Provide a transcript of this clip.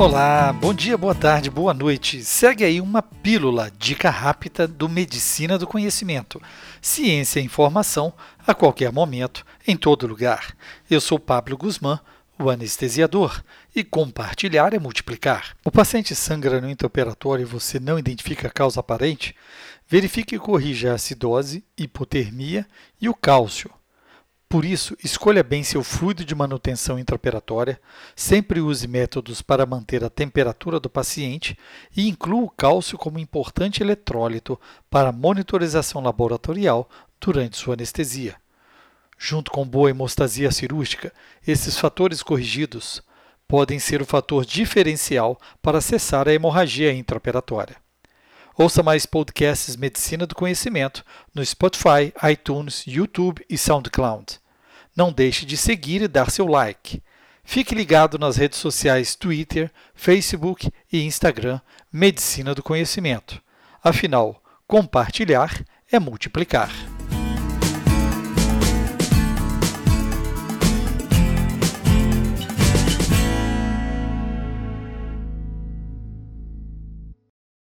Olá, bom dia, boa tarde, boa noite. Segue aí uma pílula, dica rápida do Medicina do Conhecimento. Ciência e informação a qualquer momento, em todo lugar. Eu sou Pablo Guzmán, o anestesiador, e compartilhar é multiplicar. O paciente sangra no intraoperatório e você não identifica a causa aparente? Verifique e corrija a acidose, hipotermia e o cálcio. Por isso, escolha bem seu fluido de manutenção intraoperatória, sempre use métodos para manter a temperatura do paciente e inclua o cálcio como importante eletrólito para monitorização laboratorial durante sua anestesia. Junto com boa hemostasia cirúrgica, esses fatores corrigidos podem ser o fator diferencial para cessar a hemorragia intraoperatória. Ouça mais podcasts Medicina do Conhecimento no Spotify, iTunes, YouTube e SoundCloud. Não deixe de seguir e dar seu like. Fique ligado nas redes sociais Twitter, Facebook e Instagram Medicina do Conhecimento. Afinal, compartilhar é multiplicar.